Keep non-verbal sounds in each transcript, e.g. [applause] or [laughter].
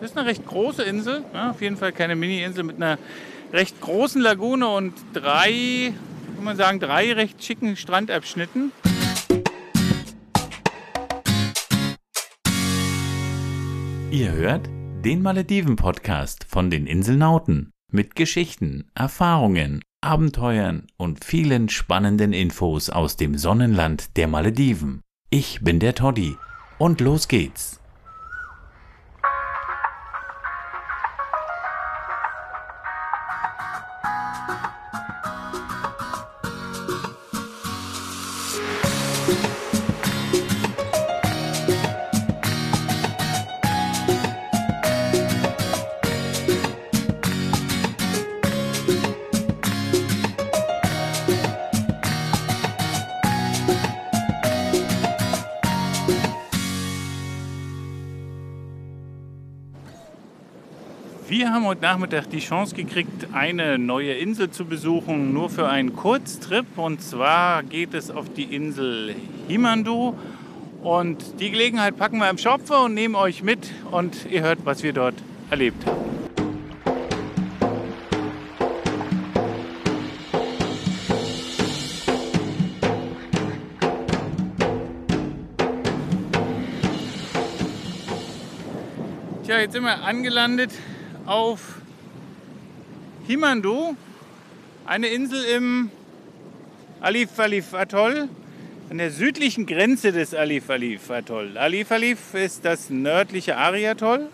Ist eine recht große Insel. Ja, auf jeden Fall keine Mini-Insel mit einer recht großen Lagune und drei, kann man sagen, drei recht schicken Strandabschnitten. Ihr hört den Malediven-Podcast von den Inselnauten mit Geschichten, Erfahrungen, Abenteuern und vielen spannenden Infos aus dem Sonnenland der Malediven. Ich bin der Toddy und los geht's. Wir haben heute Nachmittag die Chance gekriegt, eine neue Insel zu besuchen, nur für einen Kurztrip. Und zwar geht es auf die Insel Himandu. Und die Gelegenheit packen wir im Schopfe und nehmen euch mit. Und ihr hört, was wir dort erlebt haben. Tja, jetzt sind wir angelandet auf Himandu, eine Insel im Alif Alif Atoll, an der südlichen Grenze des Alif Alif Atoll. Alif Alif ist das nördliche Ari-Atoll.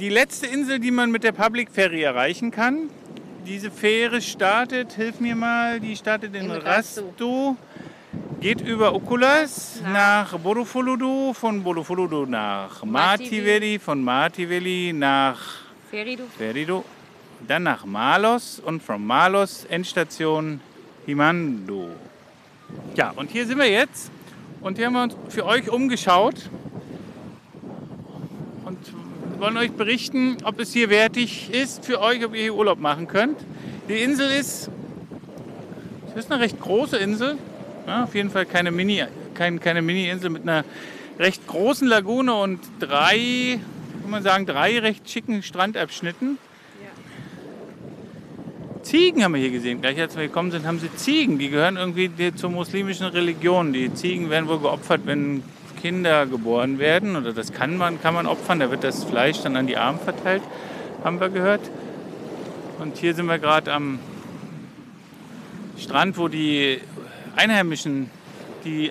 Die letzte Insel, die man mit der Public Ferry erreichen kann. Diese Fähre startet, hilf mir mal, die startet in, In Rastu. Rastu. Geht über Okulas Nach- nach Bolufuludu, von Bolufuludu nach. Mativeli, von Mativeli nach Feridu. Ferido, dann nach Malos und von Malos Endstation Himandu. Ja, und hier sind wir jetzt und hier haben wir uns für euch umgeschaut und wollen euch berichten, ob es hier wertig ist für euch, ob ihr hier Urlaub machen könnt. Die Insel ist, es ist eine recht große Insel, ja, auf jeden Fall keine Mini, kein, keine Mini-Insel mit einer recht großen Lagune und drei, kann man sagen, drei recht schicken Strandabschnitten. Ziegen haben wir hier gesehen. Gleich als wir gekommen sind, haben sie Ziegen. Die gehören irgendwie zur muslimischen Religion. Die Ziegen werden wohl geopfert, wenn Kinder geboren werden. Oder das kann man, kann man opfern. Da wird das Fleisch dann an die Armen verteilt, haben wir gehört. Und hier sind wir gerade am Strand, wo die Einheimischen die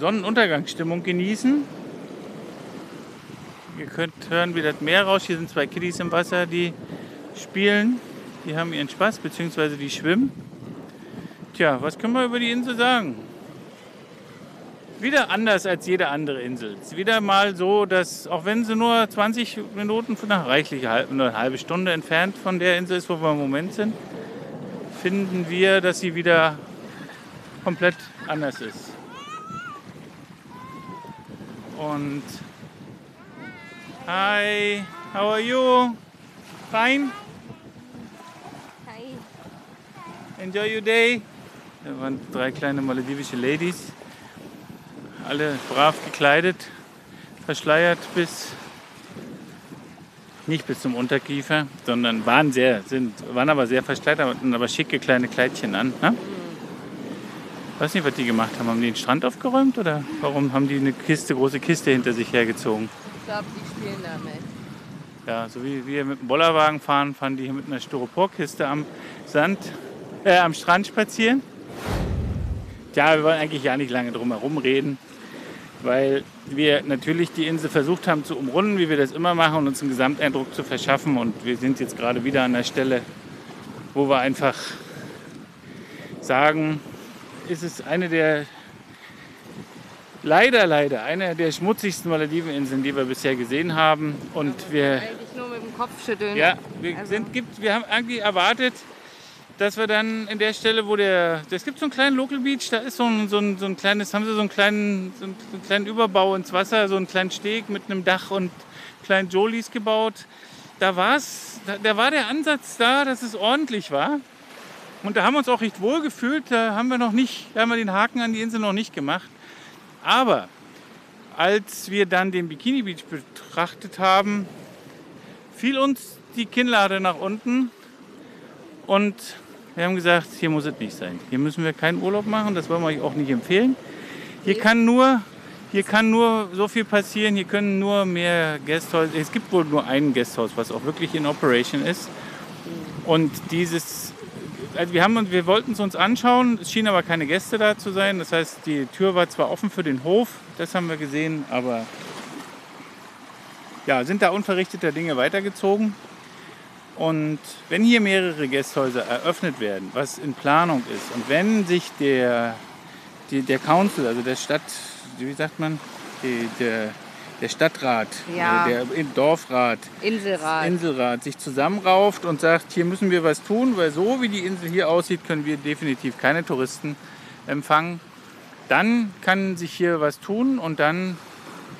Sonnenuntergangsstimmung genießen. Ihr könnt hören, wie das Meer rauscht. Hier sind zwei Kiddies im Wasser, die spielen. Die haben ihren Spaß, beziehungsweise die schwimmen. Tja, was können wir über die Insel sagen? Wieder anders als jede andere Insel. Es ist wieder mal so, dass, auch wenn sie nur 20 Minuten halbe, nur eine halbe Stunde entfernt von der Insel ist, wo wir im Moment sind, finden wir, dass sie wieder komplett anders ist. Und hi, how are you? Fine? Enjoy your day. Da waren drei kleine maledivische Ladies, alle brav gekleidet, verschleiert bis nicht bis zum Unterkiefer, sondern waren sehr, sind, waren aber sehr verschleiert, hatten aber schicke kleine Kleidchen an. Ne? Weiß nicht, was die gemacht haben. Haben die den Strand aufgeräumt oder warum haben die eine Kiste, große Kiste hinter sich hergezogen? Ich glaube, die spielen damit. Ja, so wie wir mit dem Bollerwagen fahren, fahren die hier mit einer Styroporkiste am Sand, äh, am Strand spazieren. Tja, wir wollen eigentlich ja nicht lange drum herum reden, weil wir natürlich die Insel versucht haben zu umrunden, wie wir das immer machen, und uns einen Gesamteindruck zu verschaffen. Und wir sind jetzt gerade wieder an der Stelle, wo wir einfach sagen, ist es eine der, leider, leider, eine der schmutzigsten Malediveninseln, die wir bisher gesehen haben. Und wir Eigentlich nur mit dem Kopf schütteln. ja, wir, Also- sind, gibt, wir haben eigentlich erwartet, dass wir dann in der Stelle, wo der, es gibt so einen kleinen Local Beach, da ist so ein, so ein, so ein kleines, haben sie so einen kleinen, so einen, so einen kleinen Überbau ins Wasser, so einen kleinen Steg mit einem Dach und kleinen Jolies gebaut. Da war's, da, da war der Ansatz da, dass es ordentlich war. Und da haben wir uns auch recht wohl gefühlt. Da haben wir noch nicht, da haben wir den Haken an die Insel noch nicht gemacht. Aber als wir dann den Bikini Beach betrachtet haben, fiel uns die Kinnlade nach unten und wir haben gesagt, hier muss es nicht sein. Hier müssen wir keinen Urlaub machen, das wollen wir euch auch nicht empfehlen. Hier kann nur, hier kann nur so viel passieren, hier können nur mehr Gasthäuser, es gibt wohl nur ein Gasthaus, was auch wirklich in Operation ist. Und dieses, also wir, haben, wir wollten es uns anschauen, es schienen aber keine Gäste da zu sein. Das heißt, die Tür war zwar offen für den Hof, das haben wir gesehen, aber ja, sind da unverrichteter Dinge weitergezogen. Und wenn hier mehrere Gästhäuser eröffnet werden, was in Planung ist, und wenn sich der, die, der Council, also der Stadt, wie sagt man, die, der, der Stadtrat, Ja. äh, der Dorfrat, Inselrad. Inselrat sich zusammenrauft und sagt, hier müssen wir was tun, weil so wie die Insel hier aussieht, können wir definitiv keine Touristen empfangen. Dann kann sich hier was tun und dann,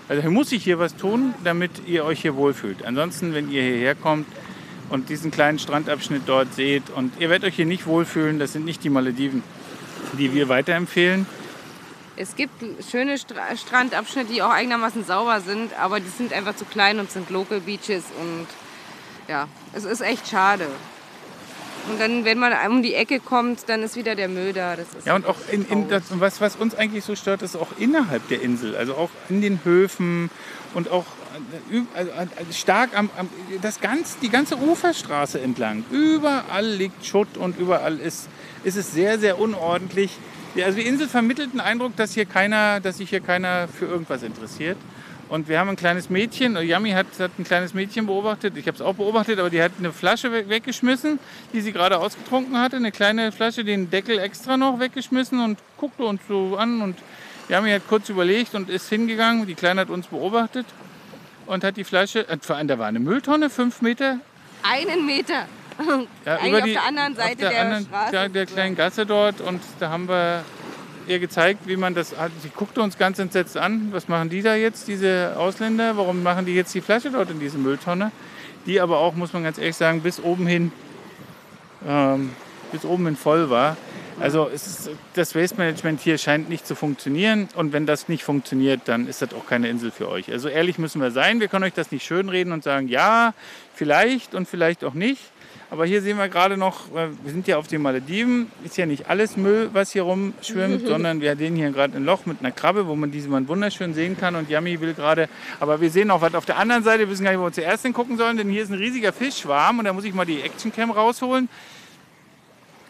also hier muss sich hier was tun, damit ihr euch hier wohlfühlt. Ansonsten, wenn ihr hierher kommt und diesen kleinen Strandabschnitt dort seht und ihr werdet euch hier nicht wohlfühlen, das sind nicht die Malediven, die wir weiterempfehlen. Es gibt schöne Stra Strandabschnitte, die auch einigermaßen sauber sind, aber die sind einfach zu klein und sind Local Beaches und ja, es ist echt schade. Und dann, wenn man um die Ecke kommt, dann ist wieder der Müll da. Das ist Ja, und auch in, in das, was, was uns eigentlich so stört, ist auch innerhalb der Insel, also auch in den Höfen und auch äh, also, also stark am, am das ganz, die ganze Uferstraße entlang. Überall liegt Schutt und überall ist, ist es sehr, sehr unordentlich. Also die Insel vermittelt den Eindruck, dass, hier keiner, dass sich hier keiner für irgendwas interessiert. Und wir haben ein kleines Mädchen, Yami hat, hat ein kleines Mädchen beobachtet, ich habe es auch beobachtet, aber die hat eine Flasche we- weggeschmissen, die sie gerade ausgetrunken hatte, eine kleine Flasche, den Deckel extra noch weggeschmissen und guckte uns so an. Und Yami hat kurz überlegt und ist hingegangen, die Kleine hat uns beobachtet und hat die Flasche, äh, da war eine Mülltonne, fünf Meter, einen Meter. [laughs] ja, Eigentlich über auf die, der anderen Seite auf der, der anderen, Straße der, der kleinen Gasse dort und da haben wir ihr gezeigt, wie man das hat. Sie guckte uns ganz entsetzt an. Was machen die da jetzt, diese Ausländer? Warum machen die jetzt die Flasche dort in diese Mülltonne? Die aber auch, muss man ganz ehrlich sagen, bis oben hin, ähm, bis oben hin voll war. Also ist, das Waste Management hier scheint nicht zu funktionieren und wenn das nicht funktioniert, dann ist das auch keine Insel für euch. Also ehrlich müssen wir sein, wir können euch das nicht schönreden und sagen, ja, vielleicht und vielleicht auch nicht. Aber hier sehen wir gerade noch, äh, wir sind ja auf den Malediven, ist ja nicht alles Müll, was hier rumschwimmt, [laughs] sondern wir sehen hier gerade ein Loch mit einer Krabbe, wo man diese Mann wunderschön sehen kann. Und Yami will gerade, aber wir sehen auch was auf der anderen Seite, wir wissen gar nicht, wo wir zuerst hingucken sollen, denn hier ist ein riesiger Fischschwarm und da muss ich mal die Actioncam rausholen,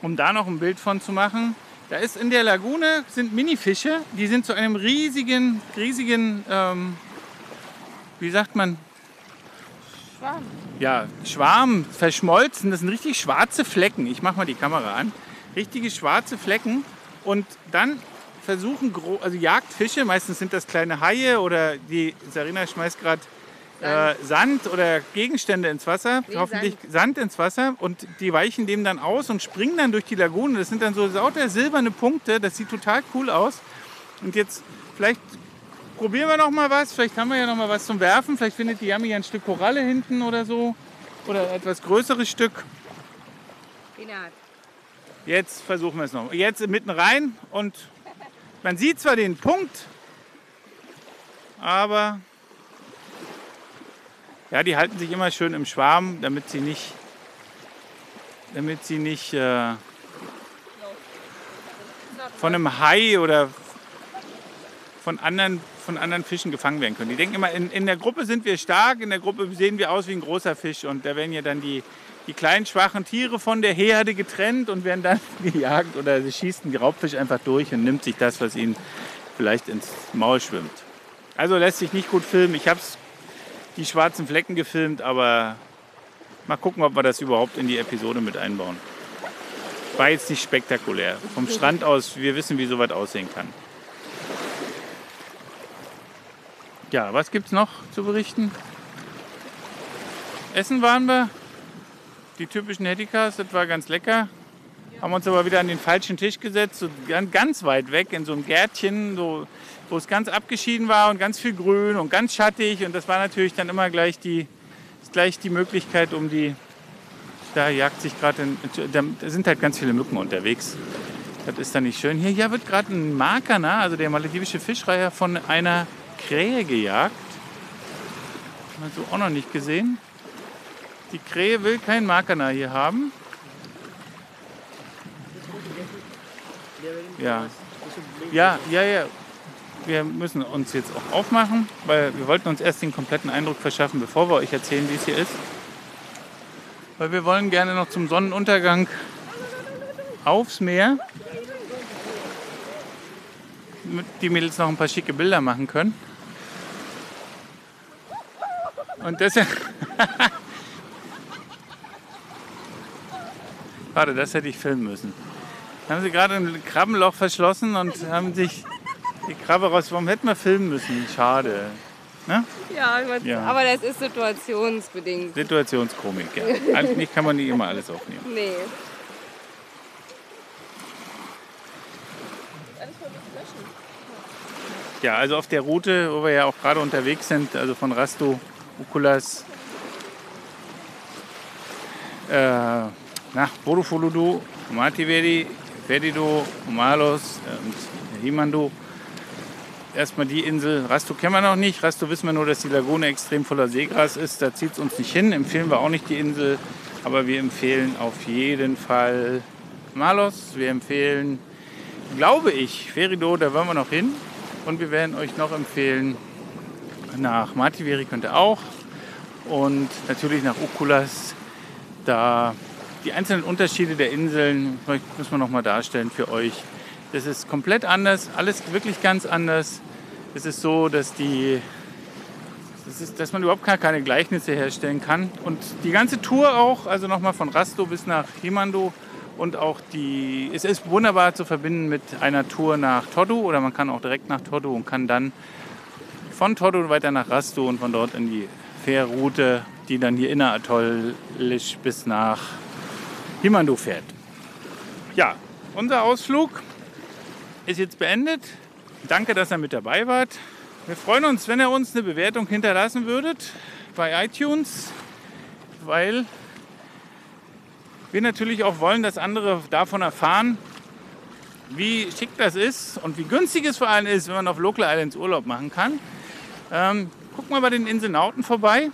um da noch ein Bild von zu machen. Da ist in der Lagune sind Minifische, die sind zu einem riesigen, riesigen, ähm, wie sagt man, Schwarm. ja, Schwarm verschmolzen. Das sind richtig schwarze Flecken. Ich mache mal die Kamera an. Richtige schwarze Flecken. Und dann versuchen, also Jagdfische, meistens sind das kleine Haie oder die Sarina schmeißt gerade äh, Sand oder Gegenstände ins Wasser, Nee, hoffentlich Sand. ins Wasser und die weichen dem dann aus und springen dann durch die Lagune. Das sind dann so lauter silberne Punkte, das sieht total cool aus. Und jetzt vielleicht probieren wir noch mal was. Vielleicht haben wir ja noch mal was zum Werfen. Vielleicht findet die Yami ein Stück Koralle hinten oder so. Oder ein etwas größeres Stück. Spinat. Jetzt versuchen wir es noch. Jetzt mitten rein und man sieht zwar den Punkt, aber ja, die halten sich immer schön im Schwarm, damit sie nicht, damit sie nicht äh, von einem Hai oder von anderen, von anderen Fischen gefangen werden können. Die denken immer, in, in der Gruppe sind wir stark, in der Gruppe sehen wir aus wie ein großer Fisch und da werden ja dann die, die kleinen schwachen Tiere von der Herde getrennt und werden dann [laughs] gejagt oder sie schießt einen Raubfisch einfach durch und nimmt sich das, was ihnen vielleicht ins Maul schwimmt. Also lässt sich nicht gut filmen. Ich habe die schwarzen Flecken gefilmt, aber mal gucken, ob wir das überhaupt in die Episode mit einbauen. War jetzt nicht spektakulär. Vom Strand aus, wir wissen, wie sowas aussehen kann. Ja, was gibt's noch zu berichten? Essen waren wir. Die typischen Hettikas, das war ganz lecker. Haben uns aber wieder an den falschen Tisch gesetzt, so gan- ganz weit weg in so einem Gärtchen, so, wo es ganz abgeschieden war und ganz viel Grün und ganz schattig. Und das war natürlich dann immer gleich die, gleich die Möglichkeit, um die, da jagt sich gerade, da sind halt ganz viele Mücken unterwegs. Das ist dann nicht schön. Hier, hier wird gerade ein Marker, ne? also der maledivische Fischreiher von einer Krähe gejagt. Wir so auch noch nicht gesehen. Die Krähe will keinen Makana hier haben. Ja. Ja, ja, ja. Wir müssen uns jetzt auch aufmachen, weil wir wollten uns erst den kompletten Eindruck verschaffen, bevor wir euch erzählen, wie es hier ist. Weil wir wollen gerne noch zum Sonnenuntergang aufs Meer, die Mädels noch ein paar schicke Bilder machen können. Und deshalb. Warte, das hätte ich filmen müssen. Haben sie gerade ein Krabbenloch verschlossen und haben sich die Krabbe raus. Warum hätten wir filmen müssen? Schade. Ne? Ja, aber- Ja. aber das ist situationsbedingt. Situationskomik, ja. [laughs] Eigentlich kann man nicht immer alles aufnehmen. Nee. Ja, also auf der Route, wo wir ja auch gerade unterwegs sind, also von Rasto, Ukulas, äh, nach Borufuludu, Mativeri, Ferido, Malos und Himando. Erstmal die Insel. Rasto kennen wir noch nicht. Rasto wissen wir nur, dass die Lagune extrem voller Seegras ist. Da zieht es uns nicht hin. Empfehlen wir auch nicht die Insel. Aber wir empfehlen auf jeden Fall Malos. Wir empfehlen, glaube ich, Ferido, da wollen wir noch hin. Und wir werden euch noch empfehlen, nach Mativeri könnt ihr auch. Und natürlich nach Okulas. Da die einzelnen Unterschiede der Inseln müssen wir noch mal darstellen für euch. Das ist komplett anders, alles wirklich ganz anders. Es ist so, dass die das ist, dass man überhaupt gar keine Gleichnisse herstellen kann. Und die ganze Tour auch, also nochmal von Rasto bis nach Himando und auch die, es ist wunderbar zu verbinden mit einer Tour nach Todu oder man kann auch direkt nach Todu und kann dann von Todu weiter nach Rasto und von dort in die Fährroute, die dann hier inneratollisch bis nach Himando fährt. Ja, unser Ausflug ist jetzt beendet. Danke, dass ihr mit dabei wart. Wir freuen uns, wenn ihr uns eine Bewertung hinterlassen würdet bei iTunes, weil wir natürlich auch wollen, dass andere davon erfahren, wie schick das ist und wie günstig es vor allem ist, wenn man auf Local Islands Urlaub machen kann. Ähm, guckt mal bei den Inselnauten vorbei.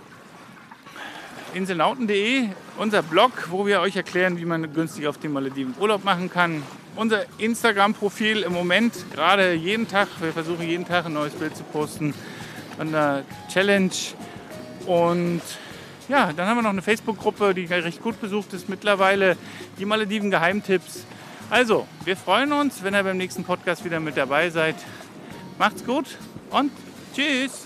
Inselnauten.de, unser Blog, wo wir euch erklären, wie man günstig auf den Malediven Urlaub machen kann. Unser Instagram-Profil im Moment gerade jeden Tag, wir versuchen jeden Tag ein neues Bild zu posten, an der Challenge. Und ja, dann haben wir noch eine Facebook-Gruppe, die recht gut besucht ist mittlerweile, die Malediven Geheimtipps. Also, wir freuen uns, wenn ihr beim nächsten Podcast wieder mit dabei seid. Macht's gut und tschüss!